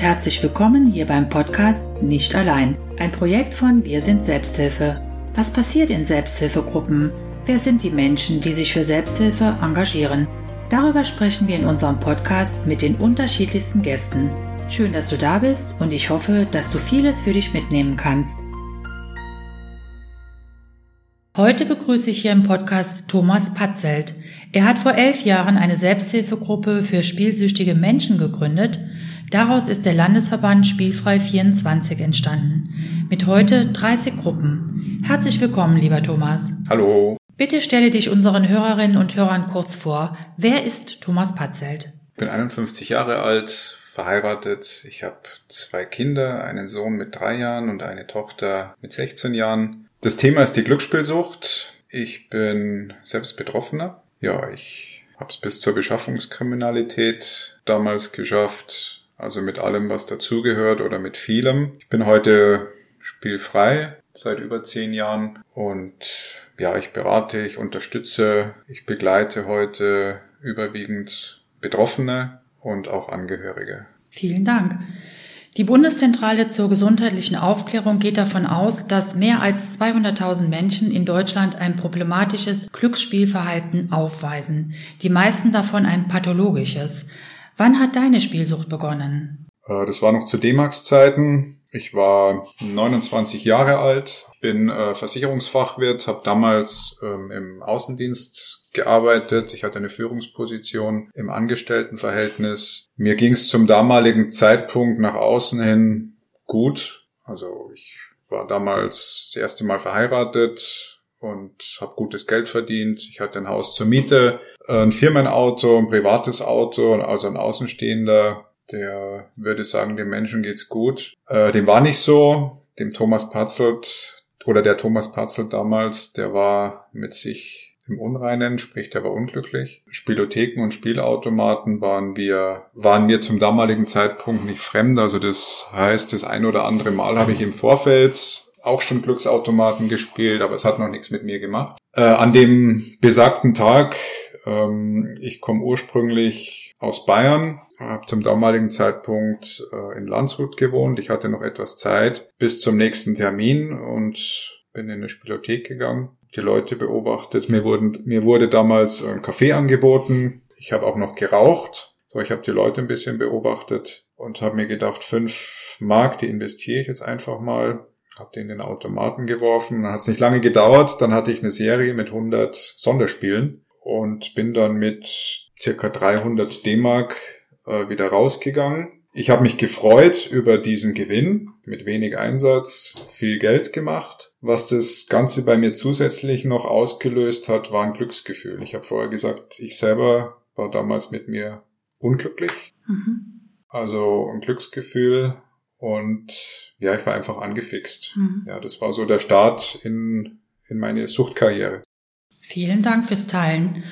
herzlich willkommen hier beim Podcast Nicht allein, ein Projekt von Wir sind Selbsthilfe. Was passiert in Selbsthilfegruppen? Wer sind die Menschen, die sich für Selbsthilfe engagieren? Darüber sprechen wir in unserem Podcast mit den unterschiedlichsten Gästen. Schön, dass du da bist und ich hoffe, dass du vieles für dich mitnehmen kannst. Heute begrüße ich hier im Podcast Thomas Patzelt. Er hat vor elf Jahren eine Selbsthilfegruppe für spielsüchtige Menschen gegründet. Daraus ist der Landesverband Spielfrei 24 entstanden. Mit heute 30 Gruppen. Herzlich willkommen, lieber Thomas. Hallo. Bitte stelle dich unseren Hörerinnen und Hörern kurz vor. Wer ist Thomas Patzelt? Ich bin 51 Jahre alt, verheiratet. Ich habe zwei Kinder, einen Sohn mit drei Jahren und eine Tochter mit 16 Jahren. Das Thema ist die Glücksspielsucht. Ich bin selbst Betroffener. Ja, ich habe es bis zur Beschaffungskriminalität damals geschafft. Also mit allem, was dazugehört oder mit vielem. Ich bin heute spielfrei seit über zehn Jahren und ja, ich berate, ich unterstütze, ich begleite heute überwiegend Betroffene und auch Angehörige. Vielen Dank. Die Bundeszentrale zur gesundheitlichen Aufklärung geht davon aus, dass mehr als 200.000 Menschen in Deutschland ein problematisches Glücksspielverhalten aufweisen, die meisten davon ein pathologisches. Wann hat deine Spielsucht begonnen? Äh, das war noch zu D-Max-Zeiten. Ich war 29 Jahre alt, bin äh, Versicherungsfachwirt, habe damals ähm, im Außendienst gearbeitet. Ich hatte eine Führungsposition im Angestelltenverhältnis. Mir ging es zum damaligen Zeitpunkt nach außen hin gut. Also ich war damals das erste Mal verheiratet und habe gutes Geld verdient. Ich hatte ein Haus zur Miete, ein Firmenauto, ein privates Auto, also ein Außenstehender der würde sagen, dem Menschen geht's gut. Äh, dem war nicht so. Dem Thomas Patzelt oder der Thomas Patzelt damals, der war mit sich im Unreinen, sprich, der war unglücklich. Spielotheken und Spielautomaten waren wir, waren mir zum damaligen Zeitpunkt nicht fremd. Also das heißt, das ein oder andere Mal habe ich im Vorfeld auch schon Glücksautomaten gespielt, aber es hat noch nichts mit mir gemacht. Äh, an dem besagten Tag, ähm, ich komme ursprünglich aus Bayern, habe zum damaligen Zeitpunkt äh, in Landshut gewohnt. Ich hatte noch etwas Zeit bis zum nächsten Termin und bin in eine Spielothek gegangen, die Leute beobachtet. Mir, wurden, mir wurde damals ein Kaffee angeboten. Ich habe auch noch geraucht. So, ich habe die Leute ein bisschen beobachtet und habe mir gedacht, fünf Mark, die investiere ich jetzt einfach mal. Habe die in den Automaten geworfen. Dann hat es nicht lange gedauert. Dann hatte ich eine Serie mit 100 Sonderspielen und bin dann mit circa 300 D-Mark äh, wieder rausgegangen. Ich habe mich gefreut über diesen Gewinn mit wenig Einsatz, viel Geld gemacht. Was das Ganze bei mir zusätzlich noch ausgelöst hat, war ein Glücksgefühl. Ich habe vorher gesagt, ich selber war damals mit mir unglücklich. Mhm. Also ein Glücksgefühl und ja, ich war einfach angefixt. Mhm. Ja, das war so der Start in, in meine Suchtkarriere. Vielen Dank fürs Teilen.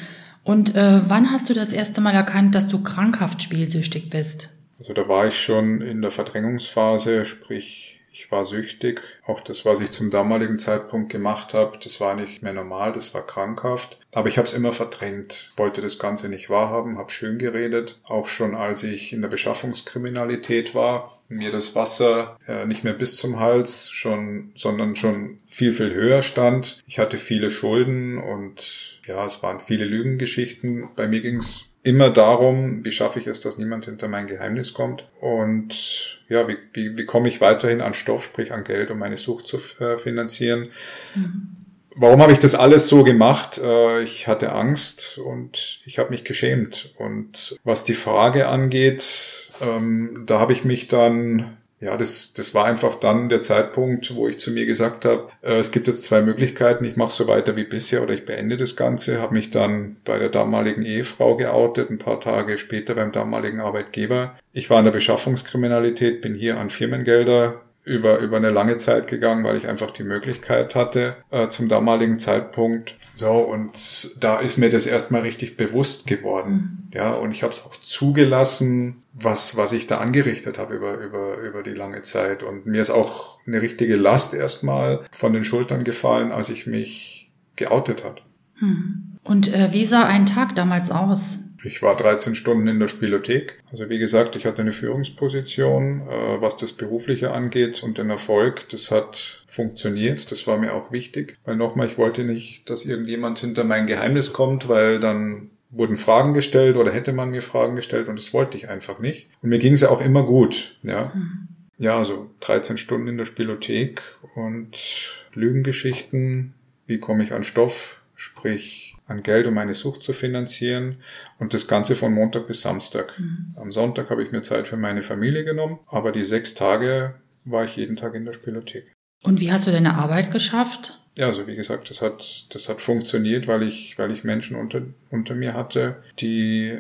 Und äh, wann hast du das erste Mal erkannt, dass du krankhaft spielsüchtig bist? Also da war ich schon in der Verdrängungsphase, sprich ich war süchtig. Auch das, was ich zum damaligen Zeitpunkt gemacht habe, das war nicht mehr normal, das war krankhaft. Aber ich habe es immer verdrängt, wollte das Ganze nicht wahrhaben, habe schön geredet. Auch schon als ich in der Beschaffungskriminalität war, mir das Wasser äh, nicht mehr bis zum Hals, schon, sondern schon viel, viel höher stand. Ich hatte viele Schulden und ja, es waren viele Lügengeschichten. Bei mir ging es immer darum, wie schaffe ich es, dass niemand hinter mein Geheimnis kommt und ja, wie, wie, wie komme ich weiterhin an Stoff, sprich an Geld, um meine Sucht zu äh, finanzieren. Mhm. Warum habe ich das alles so gemacht? Äh, ich hatte Angst und ich habe mich geschämt. Und was die Frage angeht, ähm, da habe ich mich dann, ja, das, das war einfach dann der Zeitpunkt, wo ich zu mir gesagt habe, äh, es gibt jetzt zwei Möglichkeiten, ich mache so weiter wie bisher oder ich beende das Ganze, habe mich dann bei der damaligen Ehefrau geoutet, ein paar Tage später beim damaligen Arbeitgeber. Ich war in der Beschaffungskriminalität, bin hier an Firmengelder über, über eine lange Zeit gegangen, weil ich einfach die Möglichkeit hatte äh, zum damaligen Zeitpunkt. So, und da ist mir das erstmal richtig bewusst geworden. Ja, und ich habe es auch zugelassen, was, was ich da angerichtet habe über, über, über die lange Zeit. Und mir ist auch eine richtige Last erstmal von den Schultern gefallen, als ich mich geoutet hat. Mhm. Und äh, wie sah ein Tag damals aus? Ich war 13 Stunden in der Spielothek. Also wie gesagt, ich hatte eine Führungsposition, äh, was das Berufliche angeht und den Erfolg. Das hat funktioniert. Das war mir auch wichtig. Weil nochmal, ich wollte nicht, dass irgendjemand hinter mein Geheimnis kommt, weil dann wurden Fragen gestellt oder hätte man mir Fragen gestellt und das wollte ich einfach nicht. Und mir ging es ja auch immer gut. Ja. Mhm. Ja, also 13 Stunden in der Spielothek und Lügengeschichten. Wie komme ich an Stoff? Sprich, an Geld, um meine Sucht zu finanzieren. Und das Ganze von Montag bis Samstag. Mhm. Am Sonntag habe ich mir Zeit für meine Familie genommen, aber die sechs Tage war ich jeden Tag in der Spielothek. Und wie hast du deine Arbeit geschafft? Ja, also wie gesagt, das hat, das hat funktioniert, weil ich, weil ich Menschen unter, unter mir hatte, die,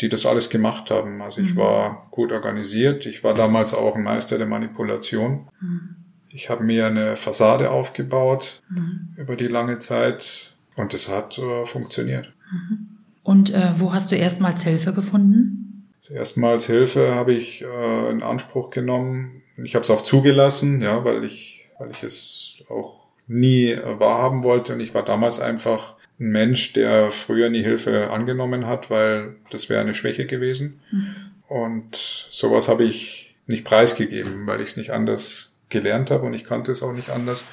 die das alles gemacht haben. Also ich mhm. war gut organisiert. Ich war damals auch ein Meister der Manipulation. Mhm. Ich habe mir eine Fassade aufgebaut mhm. über die lange Zeit und das hat äh, funktioniert. Mhm. Und äh, wo hast du erstmals Hilfe gefunden? Also erstmals Hilfe habe ich äh, in Anspruch genommen. Ich habe es auch zugelassen, ja, weil ich, weil ich es auch nie wahrhaben wollte. Und ich war damals einfach ein Mensch, der früher nie Hilfe angenommen hat, weil das wäre eine Schwäche gewesen. Mhm. Und sowas habe ich nicht preisgegeben, weil ich es nicht anders gelernt habe und ich kannte es auch nicht anders.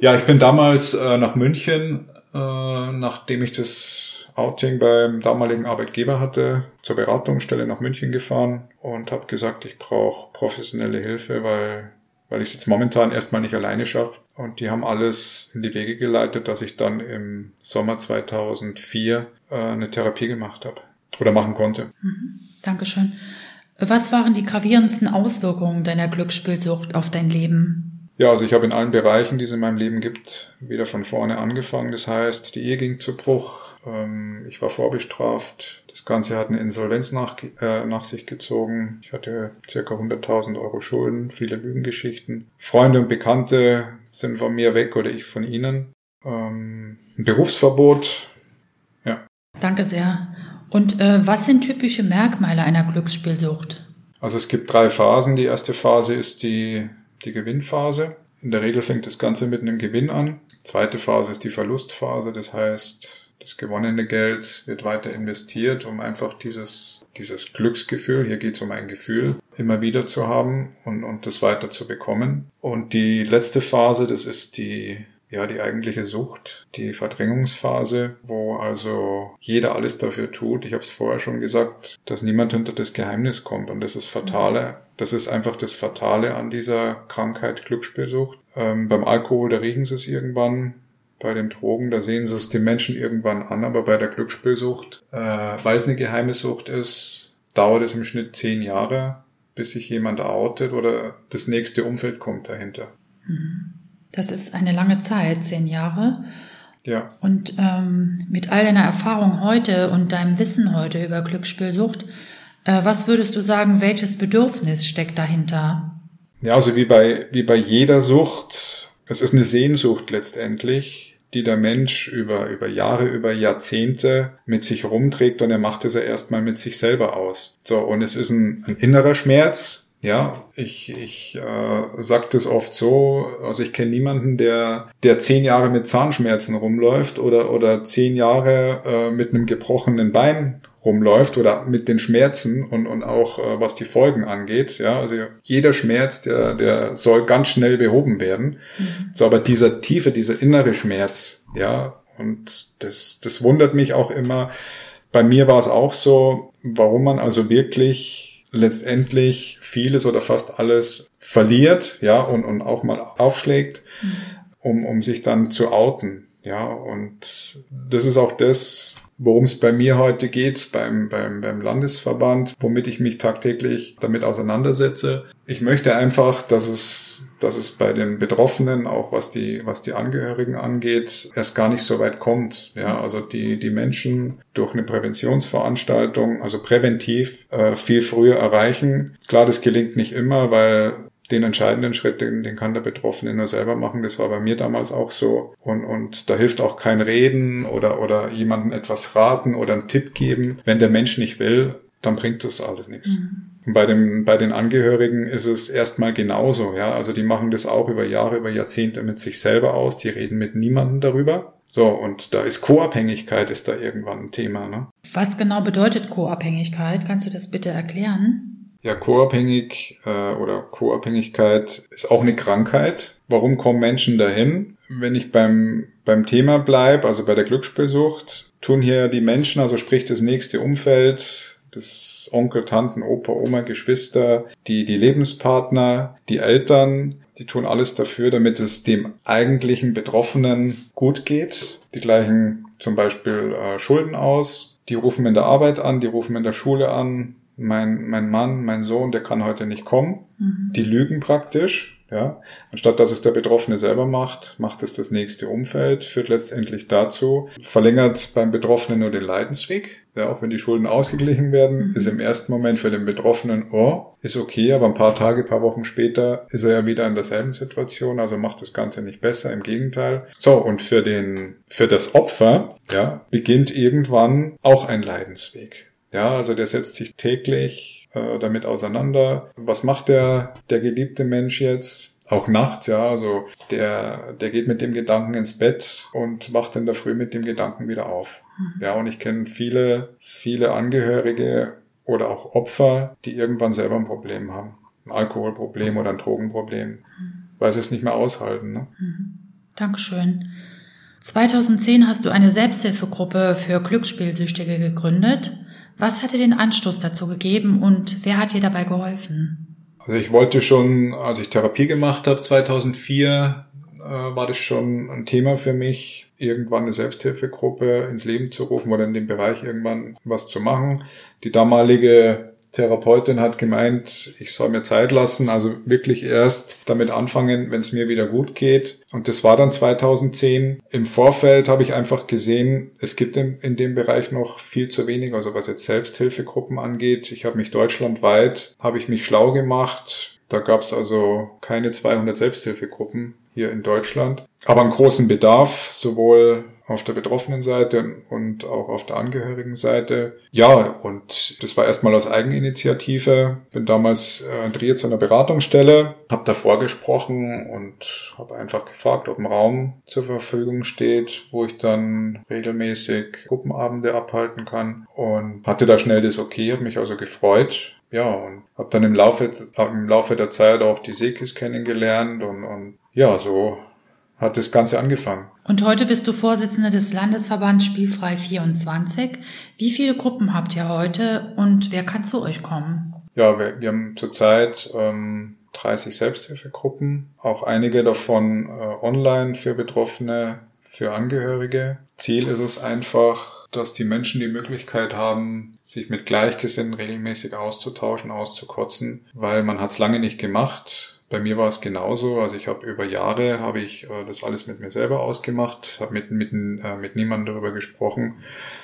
Ja, ich bin damals äh, nach München, äh, nachdem ich das Outing beim damaligen Arbeitgeber hatte, zur Beratungsstelle nach München gefahren und habe gesagt, ich brauche professionelle Hilfe, weil weil ich es jetzt momentan erstmal nicht alleine schaffe. Und die haben alles in die Wege geleitet, dass ich dann im Sommer 2004 äh, eine Therapie gemacht habe oder machen konnte. Mhm. Dankeschön. Was waren die gravierendsten Auswirkungen deiner Glücksspielsucht auf dein Leben? Ja, also ich habe in allen Bereichen, die es in meinem Leben gibt, wieder von vorne angefangen. Das heißt, die Ehe ging zu Bruch, ähm, ich war vorbestraft. Das Ganze hat eine Insolvenz nach, äh, nach sich gezogen. Ich hatte circa 100.000 Euro Schulden, viele Lügengeschichten. Freunde und Bekannte sind von mir weg oder ich von ihnen. Ähm, ein Berufsverbot. Ja. Danke sehr. Und äh, was sind typische Merkmale einer Glücksspielsucht? Also es gibt drei Phasen. Die erste Phase ist die, die Gewinnphase. In der Regel fängt das Ganze mit einem Gewinn an. Zweite Phase ist die Verlustphase. Das heißt, das gewonnene Geld wird weiter investiert, um einfach dieses, dieses Glücksgefühl, hier geht es um ein Gefühl, immer wieder zu haben und, und das weiter zu bekommen. Und die letzte Phase, das ist die, ja, die eigentliche Sucht, die Verdrängungsphase, wo also jeder alles dafür tut. Ich habe es vorher schon gesagt, dass niemand hinter das Geheimnis kommt. Und das ist Fatale. Das ist einfach das Fatale an dieser Krankheit Glücksspielsucht. Ähm, beim Alkohol, da riechen sie es irgendwann bei den Drogen, da sehen sie es den Menschen irgendwann an, aber bei der Glücksspielsucht, äh, weil es eine geheime Sucht ist, dauert es im Schnitt zehn Jahre, bis sich jemand outet oder das nächste Umfeld kommt dahinter. Mhm. Das ist eine lange Zeit, zehn Jahre. Ja. Und ähm, mit all deiner Erfahrung heute und deinem Wissen heute über Glücksspielsucht, äh, was würdest du sagen, welches Bedürfnis steckt dahinter? Ja, also wie bei, wie bei jeder Sucht, es ist eine Sehnsucht letztendlich, die der Mensch über, über Jahre, über Jahrzehnte mit sich rumträgt und er macht es ja erstmal mit sich selber aus. So, und es ist ein, ein innerer Schmerz, ja, ich, ich äh, sage das oft so, also ich kenne niemanden, der, der zehn Jahre mit Zahnschmerzen rumläuft oder, oder zehn Jahre äh, mit einem gebrochenen Bein rumläuft oder mit den Schmerzen und, und auch äh, was die Folgen angeht. Ja, also jeder Schmerz, der, der soll ganz schnell behoben werden. Mhm. So, aber dieser tiefe, dieser innere Schmerz, ja, und das, das wundert mich auch immer. Bei mir war es auch so, warum man also wirklich letztendlich vieles oder fast alles verliert, ja, und, und auch mal aufschlägt, mhm. um, um sich dann zu outen. Ja, und das ist auch das, worum es bei mir heute geht, beim, beim, beim Landesverband, womit ich mich tagtäglich damit auseinandersetze. Ich möchte einfach, dass es, dass es bei den Betroffenen, auch was die, was die Angehörigen angeht, erst gar nicht so weit kommt. Ja, also die, die Menschen durch eine Präventionsveranstaltung, also präventiv, äh, viel früher erreichen. Klar, das gelingt nicht immer, weil den entscheidenden Schritt, den, den kann der Betroffene nur selber machen. Das war bei mir damals auch so. Und, und da hilft auch kein Reden oder, oder jemandem etwas raten oder einen Tipp geben. Wenn der Mensch nicht will, dann bringt das alles nichts. Mhm. Und bei, dem, bei den Angehörigen ist es erstmal genauso, ja. Also die machen das auch über Jahre, über Jahrzehnte mit sich selber aus. Die reden mit niemandem darüber. So, und da ist Co-Abhängigkeit ist da irgendwann ein Thema. Ne? Was genau bedeutet Co-Abhängigkeit? Kannst du das bitte erklären? Ja, Co-Abhängig äh, oder Co-Abhängigkeit ist auch eine Krankheit. Warum kommen Menschen dahin? Wenn ich beim, beim Thema bleibe, also bei der Glücksspielsucht, tun hier die Menschen, also sprich das nächste Umfeld, das Onkel, Tanten, Opa, Oma, Geschwister, die, die Lebenspartner, die Eltern, die tun alles dafür, damit es dem eigentlichen Betroffenen gut geht. Die gleichen zum Beispiel äh, Schulden aus. Die rufen in der Arbeit an, die rufen in der Schule an. Mein, mein Mann, mein Sohn, der kann heute nicht kommen. Mhm. Die lügen praktisch. Ja, anstatt dass es der Betroffene selber macht, macht es das nächste Umfeld, führt letztendlich dazu, verlängert beim Betroffenen nur den Leidensweg. Ja, auch wenn die Schulden ausgeglichen werden, mhm. ist im ersten Moment für den Betroffenen, oh, ist okay, aber ein paar Tage, paar Wochen später ist er ja wieder in derselben Situation, also macht das Ganze nicht besser, im Gegenteil. So, und für den, für das Opfer, ja, beginnt irgendwann auch ein Leidensweg. Ja, also der setzt sich täglich äh, damit auseinander. Was macht der, der geliebte Mensch jetzt? Auch nachts, ja, also der, der geht mit dem Gedanken ins Bett und wacht in der Früh mit dem Gedanken wieder auf. Mhm. Ja, und ich kenne viele, viele Angehörige oder auch Opfer, die irgendwann selber ein Problem haben. Ein Alkoholproblem oder ein Drogenproblem, mhm. weil sie es nicht mehr aushalten. Ne? Mhm. Dankeschön. 2010 hast du eine Selbsthilfegruppe für Glücksspielsüchtige gegründet. Was hat dir den Anstoß dazu gegeben und wer hat dir dabei geholfen? Also ich wollte schon, als ich Therapie gemacht habe, 2004, äh, war das schon ein Thema für mich, irgendwann eine Selbsthilfegruppe ins Leben zu rufen oder in dem Bereich irgendwann was zu machen. Die damalige Therapeutin hat gemeint, ich soll mir Zeit lassen, also wirklich erst damit anfangen, wenn es mir wieder gut geht. Und das war dann 2010. Im Vorfeld habe ich einfach gesehen, es gibt in, in dem Bereich noch viel zu wenig, also was jetzt Selbsthilfegruppen angeht. Ich habe mich deutschlandweit, habe ich mich schlau gemacht. Da gab es also keine 200 Selbsthilfegruppen hier in Deutschland, aber einen großen Bedarf, sowohl auf der betroffenen Seite und auch auf der angehörigen Seite. Ja, und das war erstmal aus Eigeninitiative. Bin damals äh, Trier zu einer Beratungsstelle, habe da vorgesprochen und habe einfach gefragt, ob ein Raum zur Verfügung steht, wo ich dann regelmäßig Gruppenabende abhalten kann und hatte da schnell das Okay, habe mich also gefreut, ja, und habe dann im Laufe, im Laufe der Zeit auch die Sekis kennengelernt und, und ja, so hat das Ganze angefangen. Und heute bist du Vorsitzender des Landesverbands Spielfrei 24. Wie viele Gruppen habt ihr heute und wer kann zu euch kommen? Ja, wir, wir haben zurzeit ähm, 30 Selbsthilfegruppen, auch einige davon äh, online für Betroffene, für Angehörige. Ziel ist es einfach, dass die Menschen die Möglichkeit haben, sich mit Gleichgesinnten regelmäßig auszutauschen, auszukotzen, weil man hat es lange nicht gemacht. Bei mir war es genauso. Also ich habe über Jahre habe ich äh, das alles mit mir selber ausgemacht, habe mit mit, äh, mit niemandem darüber gesprochen.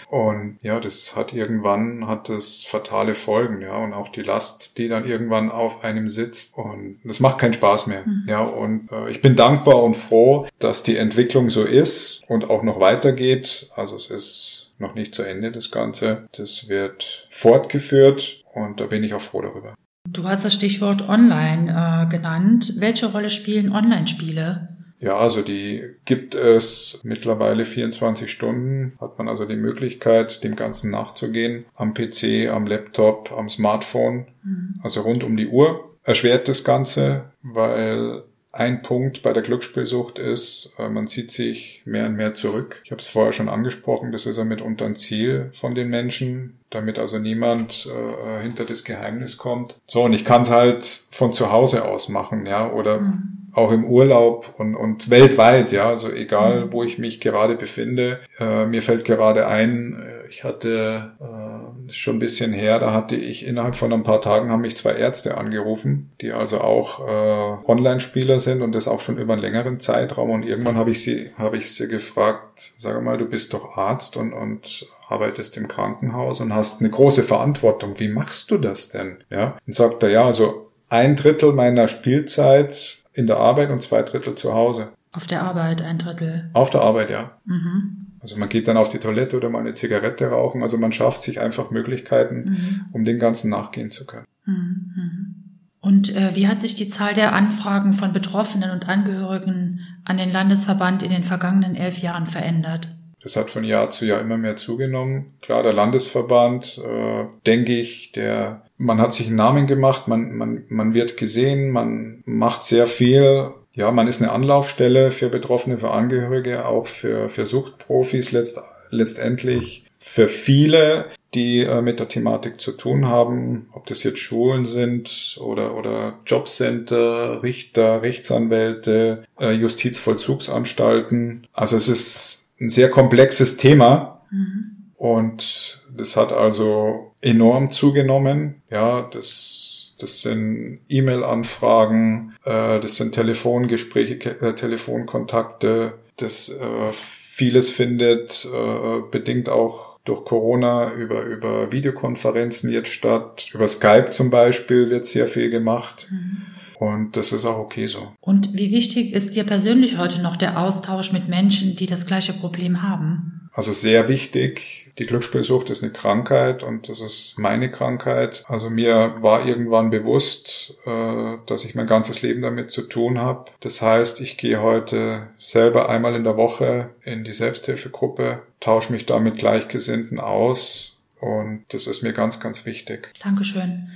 Und ja, das hat irgendwann hat das fatale Folgen, ja, und auch die Last, die dann irgendwann auf einem sitzt. Und das macht keinen Spaß mehr. Mhm. Ja, und äh, ich bin dankbar und froh, dass die Entwicklung so ist und auch noch weitergeht. Also es ist noch nicht zu Ende, das Ganze. Das wird fortgeführt und da bin ich auch froh darüber. Du hast das Stichwort Online äh, genannt. Welche Rolle spielen Online-Spiele? Ja, also die gibt es mittlerweile 24 Stunden. Hat man also die Möglichkeit, dem Ganzen nachzugehen. Am PC, am Laptop, am Smartphone. Mhm. Also rund um die Uhr. Erschwert das Ganze, weil ein Punkt bei der Glücksspielsucht ist, äh, man zieht sich mehr und mehr zurück. Ich habe es vorher schon angesprochen, das ist ja mitunter ein Ziel von den Menschen, damit also niemand äh, hinter das Geheimnis kommt. So, und ich kann es halt von zu Hause aus machen, ja, oder mhm. auch im Urlaub und, und weltweit, ja, also egal, mhm. wo ich mich gerade befinde. Äh, mir fällt gerade ein, äh, ich hatte äh, ist schon ein bisschen her, da hatte ich innerhalb von ein paar Tagen haben mich zwei Ärzte angerufen, die also auch äh, Online-Spieler sind und das auch schon über einen längeren Zeitraum. Und irgendwann habe ich sie, habe ich sie gefragt, sag mal, du bist doch Arzt und, und arbeitest im Krankenhaus und hast eine große Verantwortung. Wie machst du das denn? Ja. Und sagt er, ja, also ein Drittel meiner Spielzeit in der Arbeit und zwei Drittel zu Hause. Auf der Arbeit ein Drittel. Auf der Arbeit, ja. Mhm. Also man geht dann auf die Toilette oder mal eine Zigarette rauchen. Also man schafft sich einfach Möglichkeiten, mhm. um dem Ganzen nachgehen zu können. Mhm. Und äh, wie hat sich die Zahl der Anfragen von Betroffenen und Angehörigen an den Landesverband in den vergangenen elf Jahren verändert? Das hat von Jahr zu Jahr immer mehr zugenommen. Klar, der Landesverband, äh, denke ich, der man hat sich einen Namen gemacht, man, man, man wird gesehen, man macht sehr viel. Ja, man ist eine Anlaufstelle für Betroffene, für Angehörige, auch für, für Suchtprofis letzt, letztendlich. Für viele, die äh, mit der Thematik zu tun haben, ob das jetzt Schulen sind oder, oder Jobcenter, Richter, Rechtsanwälte, äh, Justizvollzugsanstalten. Also es ist ein sehr komplexes Thema. Mhm. Und das hat also enorm zugenommen. Ja, das, das sind E-Mail-Anfragen, äh, das sind Telefongespräche, äh, Telefonkontakte, das äh, vieles findet äh, bedingt auch durch Corona über, über Videokonferenzen jetzt statt. Über Skype zum Beispiel wird sehr viel gemacht. Mhm. Und das ist auch okay so. Und wie wichtig ist dir persönlich heute noch der Austausch mit Menschen, die das gleiche Problem haben? Also sehr wichtig. Die Glücksspielsucht ist eine Krankheit und das ist meine Krankheit. Also mir war irgendwann bewusst, äh, dass ich mein ganzes Leben damit zu tun habe. Das heißt, ich gehe heute selber einmal in der Woche in die Selbsthilfegruppe, tausche mich da mit Gleichgesinnten aus und das ist mir ganz, ganz wichtig. Dankeschön.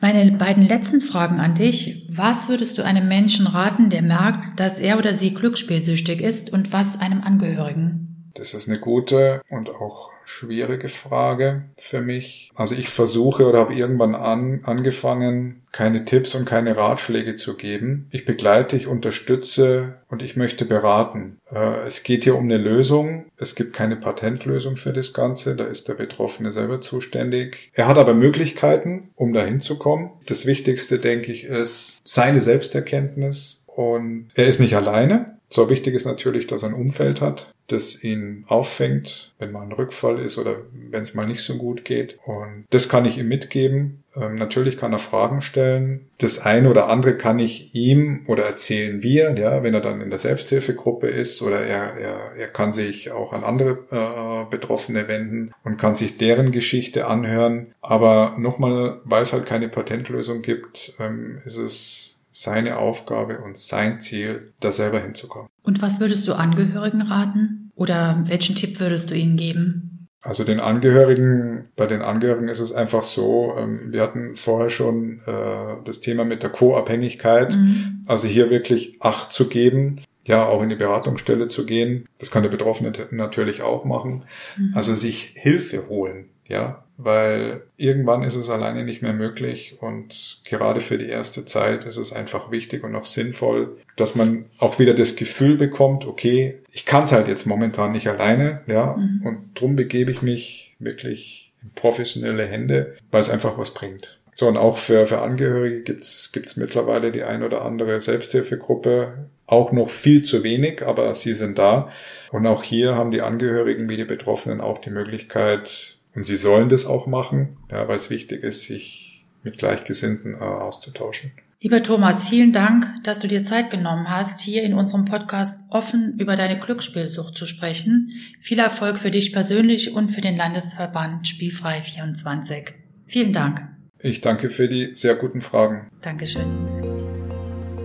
Meine beiden letzten Fragen an dich. Was würdest du einem Menschen raten, der merkt, dass er oder sie glücksspielsüchtig ist und was einem Angehörigen? Das ist eine gute und auch schwierige Frage für mich. Also ich versuche oder habe irgendwann an, angefangen, keine Tipps und keine Ratschläge zu geben. Ich begleite, ich unterstütze und ich möchte beraten. Äh, es geht hier um eine Lösung. Es gibt keine Patentlösung für das Ganze. Da ist der Betroffene selber zuständig. Er hat aber Möglichkeiten, um dahin zu kommen. Das Wichtigste, denke ich, ist seine Selbsterkenntnis. Und er ist nicht alleine. So wichtig ist natürlich, dass er ein Umfeld hat, das ihn auffängt, wenn mal ein Rückfall ist oder wenn es mal nicht so gut geht. Und das kann ich ihm mitgeben. Ähm, natürlich kann er Fragen stellen. Das eine oder andere kann ich ihm oder erzählen wir, ja, wenn er dann in der Selbsthilfegruppe ist oder er, er, er kann sich auch an andere äh, Betroffene wenden und kann sich deren Geschichte anhören. Aber nochmal, weil es halt keine Patentlösung gibt, ähm, ist es seine Aufgabe und sein Ziel, da selber hinzukommen. Und was würdest du Angehörigen raten? Oder welchen Tipp würdest du ihnen geben? Also den Angehörigen, bei den Angehörigen ist es einfach so, ähm, wir hatten vorher schon äh, das Thema mit der Co-Abhängigkeit, mhm. also hier wirklich Acht zu geben, ja, auch in die Beratungsstelle zu gehen. Das kann der Betroffene natürlich auch machen. Mhm. Also sich Hilfe holen, ja, weil irgendwann ist es alleine nicht mehr möglich und gerade für die erste Zeit ist es einfach wichtig und auch sinnvoll, dass man auch wieder das Gefühl bekommt, okay, ich kann es halt jetzt momentan nicht alleine, ja, mhm. und drum begebe ich mich wirklich in professionelle Hände, weil es einfach was bringt. So, und auch für, für Angehörige gibt's gibt's mittlerweile die ein oder andere Selbsthilfegruppe, auch noch viel zu wenig, aber sie sind da. Und auch hier haben die Angehörigen wie die Betroffenen auch die Möglichkeit, und sie sollen das auch machen, ja, weil es wichtig ist, sich mit Gleichgesinnten äh, auszutauschen. Lieber Thomas, vielen Dank, dass du dir Zeit genommen hast, hier in unserem Podcast offen über deine Glücksspielsucht zu sprechen. Viel Erfolg für dich persönlich und für den Landesverband Spielfrei 24. Vielen Dank. Ich danke für die sehr guten Fragen. Dankeschön.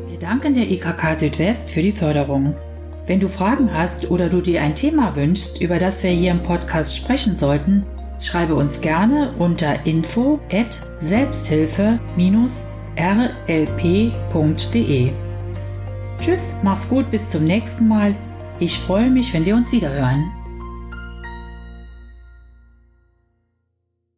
Wir danken der IKK Südwest für die Förderung. Wenn du Fragen hast oder du dir ein Thema wünschst, über das wir hier im Podcast sprechen sollten, Schreibe uns gerne unter info at selbsthilfe-rlp.de. Tschüss, mach's gut, bis zum nächsten Mal. Ich freue mich, wenn wir uns wiederhören.